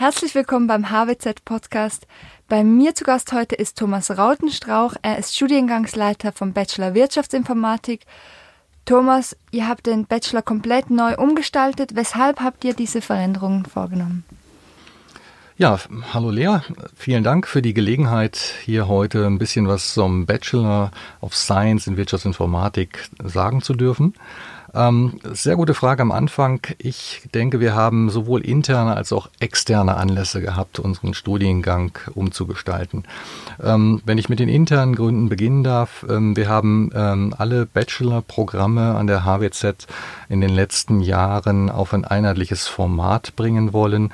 Herzlich willkommen beim HWZ Podcast. Bei mir zu Gast heute ist Thomas Rautenstrauch. Er ist Studiengangsleiter vom Bachelor Wirtschaftsinformatik. Thomas, ihr habt den Bachelor komplett neu umgestaltet. Weshalb habt ihr diese Veränderungen vorgenommen? Ja, hallo Lea. Vielen Dank für die Gelegenheit, hier heute ein bisschen was zum Bachelor of Science in Wirtschaftsinformatik sagen zu dürfen. Ähm, sehr gute Frage am Anfang. Ich denke, wir haben sowohl interne als auch externe Anlässe gehabt, unseren Studiengang umzugestalten. Ähm, wenn ich mit den internen Gründen beginnen darf, ähm, wir haben ähm, alle Bachelor-Programme an der HWZ in den letzten Jahren auf ein einheitliches Format bringen wollen.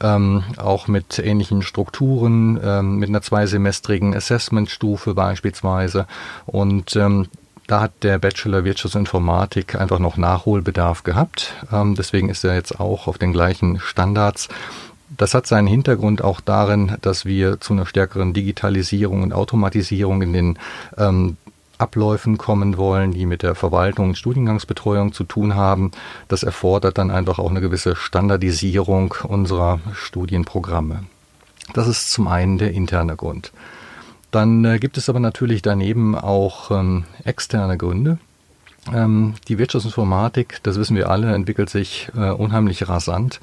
Ähm, auch mit ähnlichen Strukturen, ähm, mit einer zweisemestrigen Assessment-Stufe beispielsweise. Und ähm, da hat der Bachelor Wirtschaftsinformatik einfach noch Nachholbedarf gehabt. Ähm, deswegen ist er jetzt auch auf den gleichen Standards. Das hat seinen Hintergrund auch darin, dass wir zu einer stärkeren Digitalisierung und Automatisierung in den ähm, Abläufen kommen wollen, die mit der Verwaltung und Studiengangsbetreuung zu tun haben. Das erfordert dann einfach auch eine gewisse Standardisierung unserer Studienprogramme. Das ist zum einen der interne Grund. Dann äh, gibt es aber natürlich daneben auch ähm, externe Gründe. Ähm, die Wirtschaftsinformatik, das wissen wir alle, entwickelt sich äh, unheimlich rasant.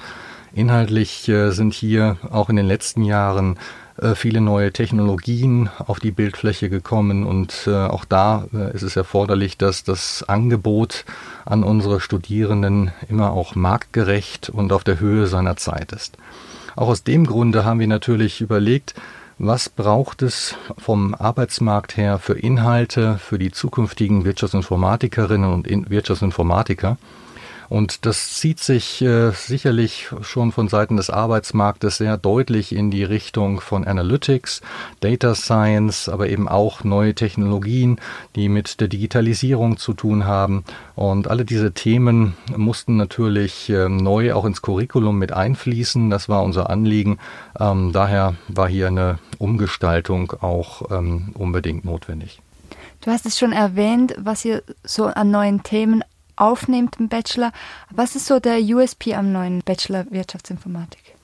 Inhaltlich äh, sind hier auch in den letzten Jahren äh, viele neue Technologien auf die Bildfläche gekommen und äh, auch da äh, ist es erforderlich, dass das Angebot an unsere Studierenden immer auch marktgerecht und auf der Höhe seiner Zeit ist. Auch aus dem Grunde haben wir natürlich überlegt, was braucht es vom Arbeitsmarkt her für Inhalte für die zukünftigen Wirtschaftsinformatikerinnen und Wirtschaftsinformatiker? Und das zieht sich äh, sicherlich schon von Seiten des Arbeitsmarktes sehr deutlich in die Richtung von Analytics, Data Science, aber eben auch neue Technologien, die mit der Digitalisierung zu tun haben. Und alle diese Themen mussten natürlich äh, neu auch ins Curriculum mit einfließen. Das war unser Anliegen. Ähm, daher war hier eine Umgestaltung auch ähm, unbedingt notwendig. Du hast es schon erwähnt, was ihr so an neuen Themen aufnehmt im Bachelor. Was ist so der USP am neuen Bachelor Wirtschaftsinformatik?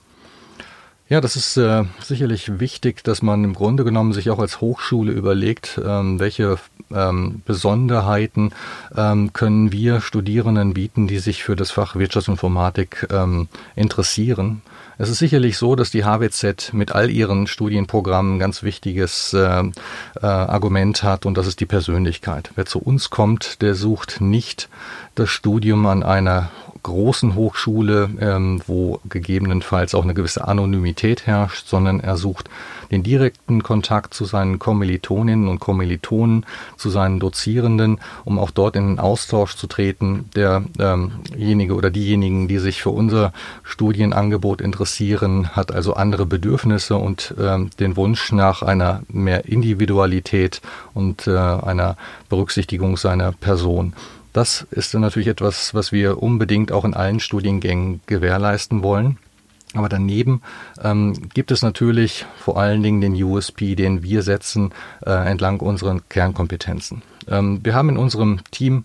Ja, das ist äh, sicherlich wichtig, dass man im Grunde genommen sich auch als Hochschule überlegt, ähm, welche ähm, Besonderheiten ähm, können wir Studierenden bieten, die sich für das Fach Wirtschaftsinformatik ähm, interessieren. Es ist sicherlich so, dass die HWZ mit all ihren Studienprogrammen ein ganz wichtiges äh, äh, Argument hat und das ist die Persönlichkeit. Wer zu uns kommt, der sucht nicht das Studium an einer großen Hochschule, ähm, wo gegebenenfalls auch eine gewisse Anonymität herrscht, sondern er sucht den direkten Kontakt zu seinen Kommilitoninnen und Kommilitonen, zu seinen Dozierenden, um auch dort in den Austausch zu treten. Derjenige ähm oder diejenigen, die sich für unser Studienangebot interessieren, hat also andere Bedürfnisse und ähm, den Wunsch nach einer mehr Individualität und äh, einer Berücksichtigung seiner Person. Das ist dann natürlich etwas, was wir unbedingt auch in allen Studiengängen gewährleisten wollen. Aber daneben ähm, gibt es natürlich vor allen Dingen den USP, den wir setzen äh, entlang unseren Kernkompetenzen. Ähm, wir haben in unserem Team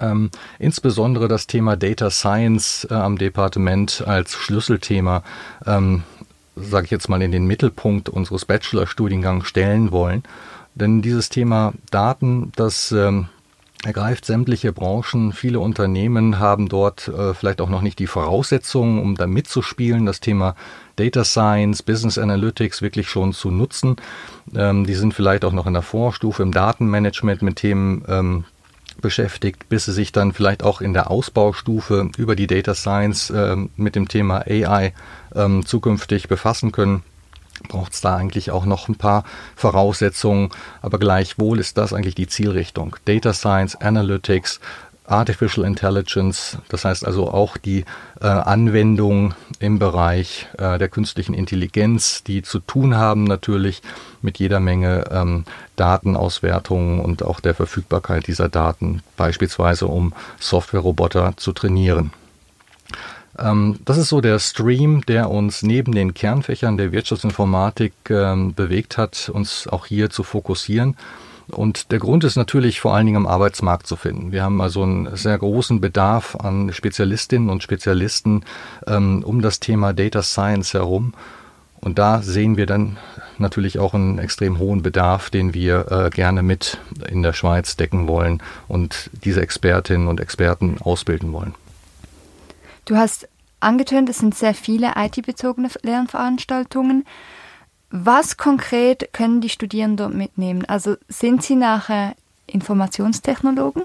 ähm, insbesondere das Thema Data Science äh, am Departement als Schlüsselthema, ähm, sage ich jetzt mal, in den Mittelpunkt unseres Bachelorstudiengangs stellen wollen. Denn dieses Thema Daten, das ähm, ergreift sämtliche Branchen. Viele Unternehmen haben dort äh, vielleicht auch noch nicht die Voraussetzungen, um da mitzuspielen, das Thema Data Science, Business Analytics wirklich schon zu nutzen. Ähm, die sind vielleicht auch noch in der Vorstufe im Datenmanagement mit Themen ähm, beschäftigt, bis sie sich dann vielleicht auch in der Ausbaustufe über die Data Science äh, mit dem Thema AI ähm, zukünftig befassen können braucht es da eigentlich auch noch ein paar Voraussetzungen, aber gleichwohl ist das eigentlich die Zielrichtung. Data Science, Analytics, Artificial Intelligence, das heißt also auch die äh, Anwendung im Bereich äh, der künstlichen Intelligenz, die zu tun haben natürlich mit jeder Menge ähm, Datenauswertungen und auch der Verfügbarkeit dieser Daten, beispielsweise um Softwareroboter zu trainieren. Ähm, das ist so der Stream, der uns neben den Kernfächern der Wirtschaftsinformatik ähm, bewegt hat, uns auch hier zu fokussieren. Und der Grund ist natürlich vor allen Dingen am Arbeitsmarkt zu finden. Wir haben also einen sehr großen Bedarf an Spezialistinnen und Spezialisten ähm, um das Thema Data Science herum. Und da sehen wir dann natürlich auch einen extrem hohen Bedarf, den wir äh, gerne mit in der Schweiz decken wollen und diese Expertinnen und Experten ausbilden wollen. Du hast angetönt, es sind sehr viele IT-bezogene Lernveranstaltungen. Was konkret können die Studierenden mitnehmen? Also sind sie nachher Informationstechnologen?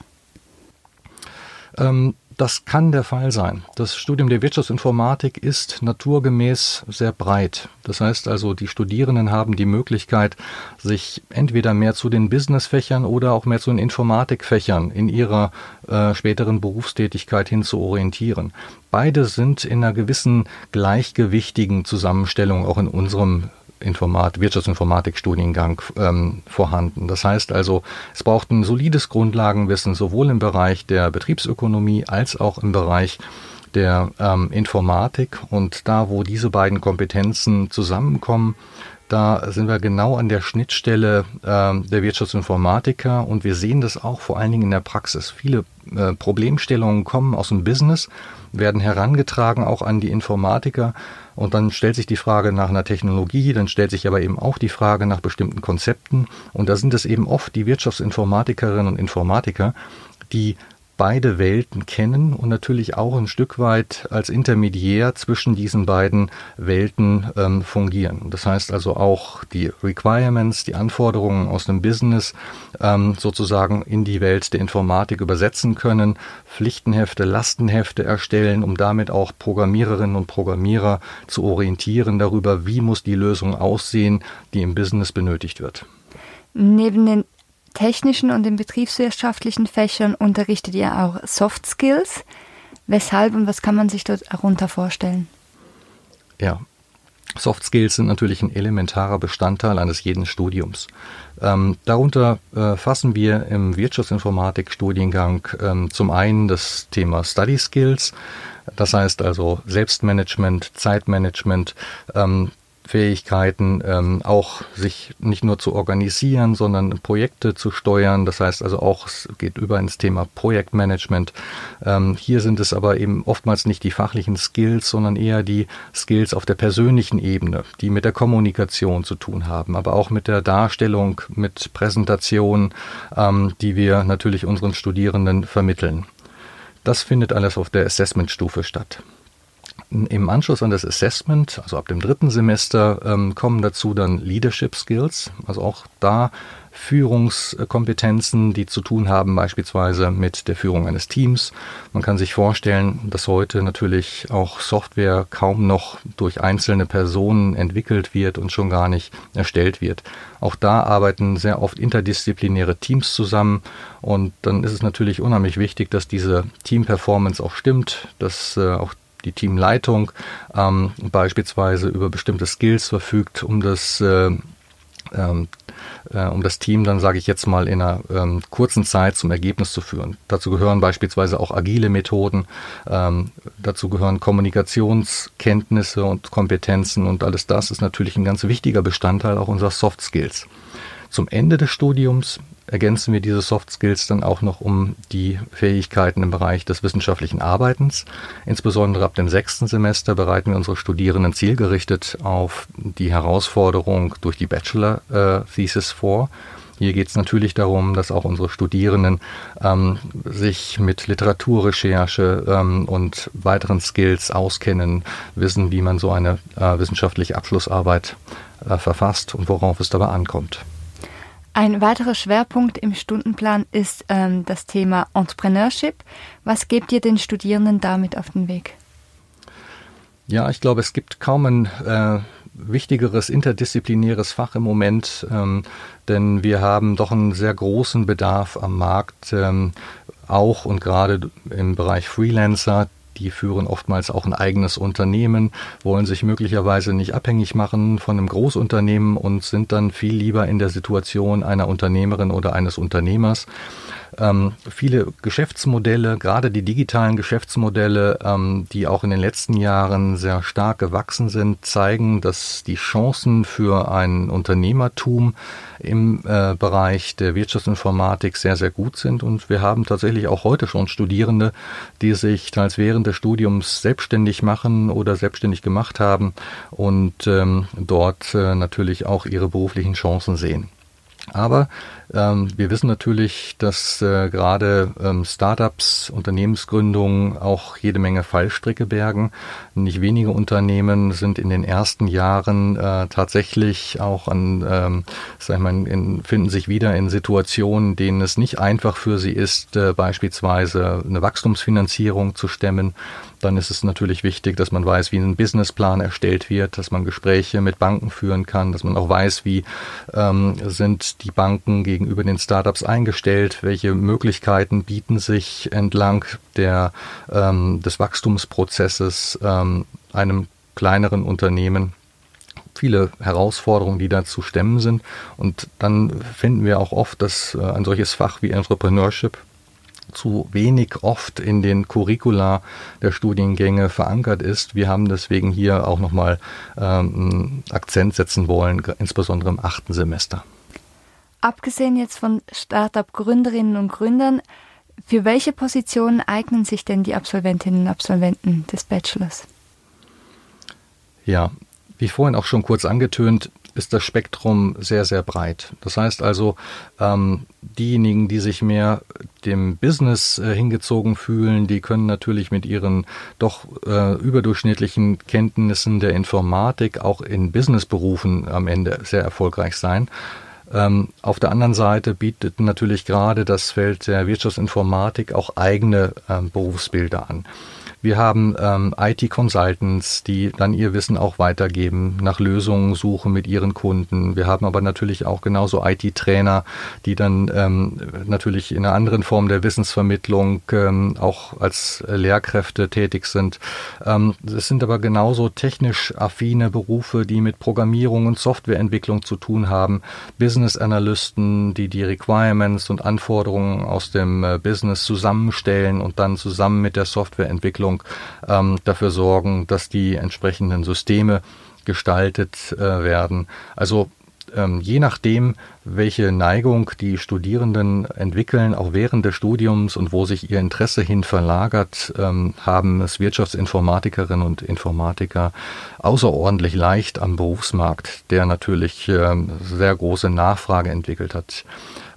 Ähm, das kann der Fall sein. Das Studium der Wirtschaftsinformatik ist naturgemäß sehr breit. Das heißt also, die Studierenden haben die Möglichkeit, sich entweder mehr zu den Businessfächern oder auch mehr zu den Informatikfächern in ihrer äh, späteren Berufstätigkeit hin zu orientieren. Beide sind in einer gewissen gleichgewichtigen Zusammenstellung auch in unserem Informat Wirtschaftsinformatik-Studiengang ähm, vorhanden. Das heißt also, es braucht ein solides Grundlagenwissen sowohl im Bereich der Betriebsökonomie als auch im Bereich der ähm, Informatik. Und da, wo diese beiden Kompetenzen zusammenkommen, da sind wir genau an der Schnittstelle äh, der Wirtschaftsinformatiker und wir sehen das auch vor allen Dingen in der Praxis. Viele äh, Problemstellungen kommen aus dem Business, werden herangetragen auch an die Informatiker und dann stellt sich die Frage nach einer Technologie, dann stellt sich aber eben auch die Frage nach bestimmten Konzepten und da sind es eben oft die Wirtschaftsinformatikerinnen und Informatiker, die beide Welten kennen und natürlich auch ein Stück weit als Intermediär zwischen diesen beiden Welten ähm, fungieren. Das heißt also auch die Requirements, die Anforderungen aus dem Business ähm, sozusagen in die Welt der Informatik übersetzen können, Pflichtenhefte, Lastenhefte erstellen, um damit auch Programmiererinnen und Programmierer zu orientieren darüber, wie muss die Lösung aussehen, die im Business benötigt wird. Neben den technischen und den betriebswirtschaftlichen Fächern unterrichtet ihr auch Soft Skills. Weshalb und was kann man sich dort darunter vorstellen? Ja, Soft Skills sind natürlich ein elementarer Bestandteil eines jeden Studiums. Ähm, darunter äh, fassen wir im Wirtschaftsinformatik-Studiengang ähm, zum einen das Thema Study Skills, das heißt also Selbstmanagement, Zeitmanagement, ähm, Fähigkeiten, ähm, auch sich nicht nur zu organisieren, sondern Projekte zu steuern. Das heißt also auch, es geht über ins Thema Projektmanagement. Ähm, hier sind es aber eben oftmals nicht die fachlichen Skills, sondern eher die Skills auf der persönlichen Ebene, die mit der Kommunikation zu tun haben, aber auch mit der Darstellung, mit Präsentation, ähm, die wir natürlich unseren Studierenden vermitteln. Das findet alles auf der Assessment-Stufe statt. Im Anschluss an das Assessment, also ab dem dritten Semester, ähm, kommen dazu dann Leadership Skills, also auch da Führungskompetenzen, die zu tun haben beispielsweise mit der Führung eines Teams. Man kann sich vorstellen, dass heute natürlich auch Software kaum noch durch einzelne Personen entwickelt wird und schon gar nicht erstellt wird. Auch da arbeiten sehr oft interdisziplinäre Teams zusammen und dann ist es natürlich unheimlich wichtig, dass diese Team-Performance auch stimmt, dass äh, auch die Teamleitung ähm, beispielsweise über bestimmte Skills verfügt, um das äh, ähm, äh, um das Team dann, sage ich jetzt mal, in einer ähm, kurzen Zeit zum Ergebnis zu führen. Dazu gehören beispielsweise auch agile Methoden, ähm, dazu gehören Kommunikationskenntnisse und Kompetenzen und alles das ist natürlich ein ganz wichtiger Bestandteil auch unserer Soft Skills. Zum Ende des Studiums ergänzen wir diese Soft Skills dann auch noch um die Fähigkeiten im Bereich des wissenschaftlichen Arbeitens. Insbesondere ab dem sechsten Semester bereiten wir unsere Studierenden zielgerichtet auf die Herausforderung durch die Bachelor-Thesis vor. Hier geht es natürlich darum, dass auch unsere Studierenden ähm, sich mit Literaturrecherche ähm, und weiteren Skills auskennen, wissen, wie man so eine äh, wissenschaftliche Abschlussarbeit äh, verfasst und worauf es dabei ankommt. Ein weiterer Schwerpunkt im Stundenplan ist ähm, das Thema Entrepreneurship. Was gebt ihr den Studierenden damit auf den Weg? Ja, ich glaube, es gibt kaum ein äh, wichtigeres interdisziplinäres Fach im Moment, ähm, denn wir haben doch einen sehr großen Bedarf am Markt, ähm, auch und gerade im Bereich Freelancer, die führen oftmals auch ein eigenes Unternehmen, wollen sich möglicherweise nicht abhängig machen von einem Großunternehmen und sind dann viel lieber in der Situation einer Unternehmerin oder eines Unternehmers. Ähm, viele Geschäftsmodelle, gerade die digitalen Geschäftsmodelle, ähm, die auch in den letzten Jahren sehr stark gewachsen sind, zeigen, dass die Chancen für ein Unternehmertum im äh, Bereich der Wirtschaftsinformatik sehr, sehr gut sind. Und wir haben tatsächlich auch heute schon Studierende, die sich teils während des Studiums selbstständig machen oder selbstständig gemacht haben und ähm, dort äh, natürlich auch ihre beruflichen Chancen sehen. Aber ähm, wir wissen natürlich, dass äh, gerade ähm, Startups, Unternehmensgründungen auch jede Menge Fallstricke bergen. Nicht wenige Unternehmen sind in den ersten Jahren äh, tatsächlich auch an, ähm, sag ich mal, in, finden sich wieder in Situationen, denen es nicht einfach für sie ist, äh, beispielsweise eine Wachstumsfinanzierung zu stemmen. Dann ist es natürlich wichtig, dass man weiß, wie ein Businessplan erstellt wird, dass man Gespräche mit Banken führen kann, dass man auch weiß, wie ähm, sind die Banken gegen gegenüber den Startups eingestellt? Welche Möglichkeiten bieten sich entlang der, ähm, des Wachstumsprozesses ähm, einem kleineren Unternehmen? viele Herausforderungen, die da zu stemmen sind. Und dann finden wir auch oft, dass äh, ein solches Fach wie Entrepreneurship zu wenig oft in den Curricula der Studiengänge verankert ist. Wir haben deswegen hier auch nochmal ähm, Akzent setzen wollen, insbesondere im achten Semester. Abgesehen jetzt von Startup-Gründerinnen und Gründern, für welche Positionen eignen sich denn die Absolventinnen und Absolventen des Bachelors? Ja, wie vorhin auch schon kurz angetönt, ist das Spektrum sehr, sehr breit. Das heißt also, ähm, diejenigen, die sich mehr dem Business äh, hingezogen fühlen, die können natürlich mit ihren doch äh, überdurchschnittlichen Kenntnissen der Informatik auch in Businessberufen am Ende sehr erfolgreich sein. Ähm, auf der anderen Seite bietet natürlich gerade das Feld der Wirtschaftsinformatik auch eigene ähm, Berufsbilder an. Wir haben ähm, IT-Consultants, die dann ihr Wissen auch weitergeben, nach Lösungen suchen mit ihren Kunden. Wir haben aber natürlich auch genauso IT-Trainer, die dann ähm, natürlich in einer anderen Form der Wissensvermittlung ähm, auch als Lehrkräfte tätig sind. Ähm, es sind aber genauso technisch affine Berufe, die mit Programmierung und Softwareentwicklung zu tun haben. Business Analysten, die die Requirements und Anforderungen aus dem äh, Business zusammenstellen und dann zusammen mit der Softwareentwicklung Entwicklung ähm, dafür sorgen, dass die entsprechenden Systeme gestaltet äh, werden. Also ähm, je nachdem, welche Neigung die Studierenden entwickeln, auch während des Studiums und wo sich ihr Interesse hin verlagert, ähm, haben es Wirtschaftsinformatikerinnen und Informatiker außerordentlich leicht am Berufsmarkt, der natürlich ähm, sehr große Nachfrage entwickelt hat.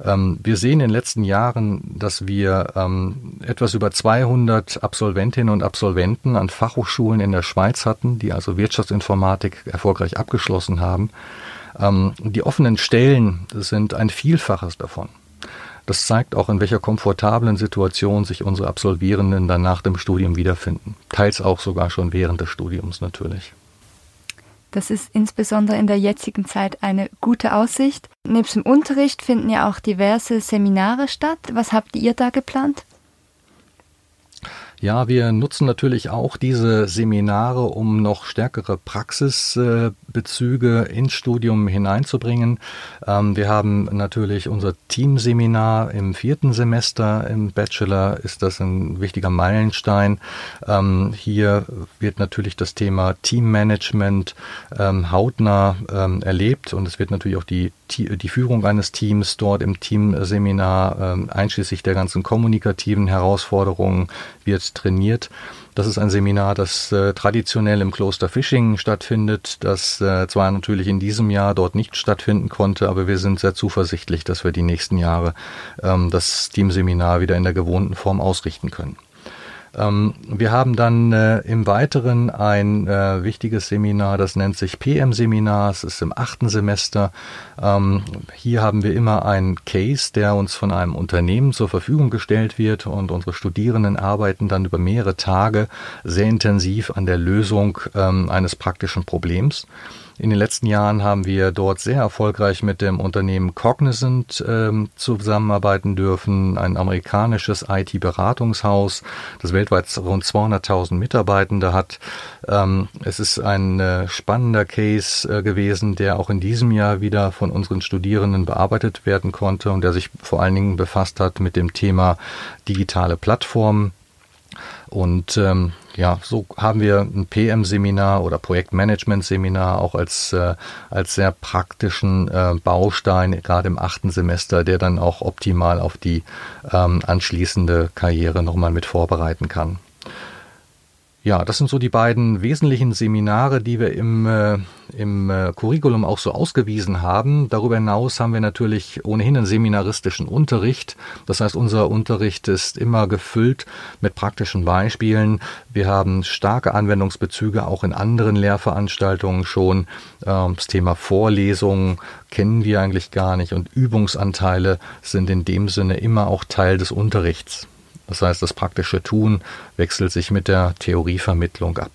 Ähm, wir sehen in den letzten Jahren, dass wir ähm, etwas über 200 Absolventinnen und Absolventen an Fachhochschulen in der Schweiz hatten, die also Wirtschaftsinformatik erfolgreich abgeschlossen haben. Ähm, die offenen Stellen sind ein Vielfaches davon. Das zeigt auch, in welcher komfortablen Situation sich unsere Absolvierenden dann nach dem Studium wiederfinden. Teils auch sogar schon während des Studiums natürlich. Das ist insbesondere in der jetzigen Zeit eine gute Aussicht. Nebst dem Unterricht finden ja auch diverse Seminare statt. Was habt ihr da geplant? Ja, wir nutzen natürlich auch diese Seminare, um noch stärkere Praxisbezüge ins Studium hineinzubringen. Ähm, wir haben natürlich unser Teamseminar im vierten Semester im Bachelor, ist das ein wichtiger Meilenstein. Ähm, hier wird natürlich das Thema Teammanagement ähm, hautnah erlebt und es wird natürlich auch die, die Führung eines Teams dort im Teamseminar, einschließlich der ganzen kommunikativen Herausforderungen, wird trainiert. Das ist ein Seminar, das äh, traditionell im Kloster Fischingen stattfindet, das äh, zwar natürlich in diesem Jahr dort nicht stattfinden konnte, aber wir sind sehr zuversichtlich, dass wir die nächsten Jahre ähm, das Teamseminar wieder in der gewohnten Form ausrichten können. Ähm, wir haben dann äh, im Weiteren ein äh, wichtiges Seminar, das nennt sich PM-Seminar. Es ist im achten Semester. Ähm, hier haben wir immer einen Case, der uns von einem Unternehmen zur Verfügung gestellt wird und unsere Studierenden arbeiten dann über mehrere Tage sehr intensiv an der Lösung ähm, eines praktischen Problems. In den letzten Jahren haben wir dort sehr erfolgreich mit dem Unternehmen Cognizant ähm, zusammenarbeiten dürfen, ein amerikanisches IT-Beratungshaus, das weltweit rund 200.000 Mitarbeitende hat. Ähm, es ist ein äh, spannender Case äh, gewesen, der auch in diesem Jahr wieder von unseren Studierenden bearbeitet werden konnte und der sich vor allen Dingen befasst hat mit dem Thema digitale Plattformen. Und ähm, ja, so haben wir ein PM-Seminar oder Projektmanagement-Seminar auch als, äh, als sehr praktischen äh, Baustein, gerade im achten Semester, der dann auch optimal auf die ähm, anschließende Karriere nochmal mit vorbereiten kann. Ja, das sind so die beiden wesentlichen Seminare, die wir im, äh, im äh, Curriculum auch so ausgewiesen haben. Darüber hinaus haben wir natürlich ohnehin einen seminaristischen Unterricht. Das heißt, unser Unterricht ist immer gefüllt mit praktischen Beispielen. Wir haben starke Anwendungsbezüge auch in anderen Lehrveranstaltungen schon. Ähm, das Thema Vorlesungen kennen wir eigentlich gar nicht und Übungsanteile sind in dem Sinne immer auch Teil des Unterrichts. Das heißt, das praktische Tun wechselt sich mit der Theorievermittlung ab.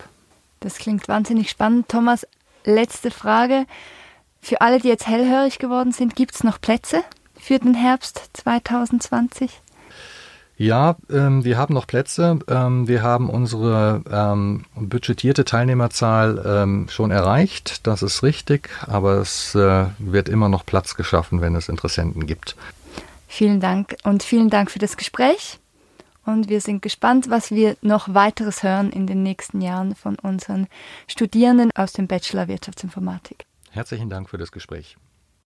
Das klingt wahnsinnig spannend. Thomas, letzte Frage. Für alle, die jetzt hellhörig geworden sind, gibt es noch Plätze für den Herbst 2020? Ja, ähm, wir haben noch Plätze. Ähm, wir haben unsere ähm, budgetierte Teilnehmerzahl ähm, schon erreicht. Das ist richtig, aber es äh, wird immer noch Platz geschaffen, wenn es Interessenten gibt. Vielen Dank und vielen Dank für das Gespräch und wir sind gespannt, was wir noch weiteres hören in den nächsten Jahren von unseren Studierenden aus dem Bachelor Wirtschaftsinformatik. Herzlichen Dank für das Gespräch.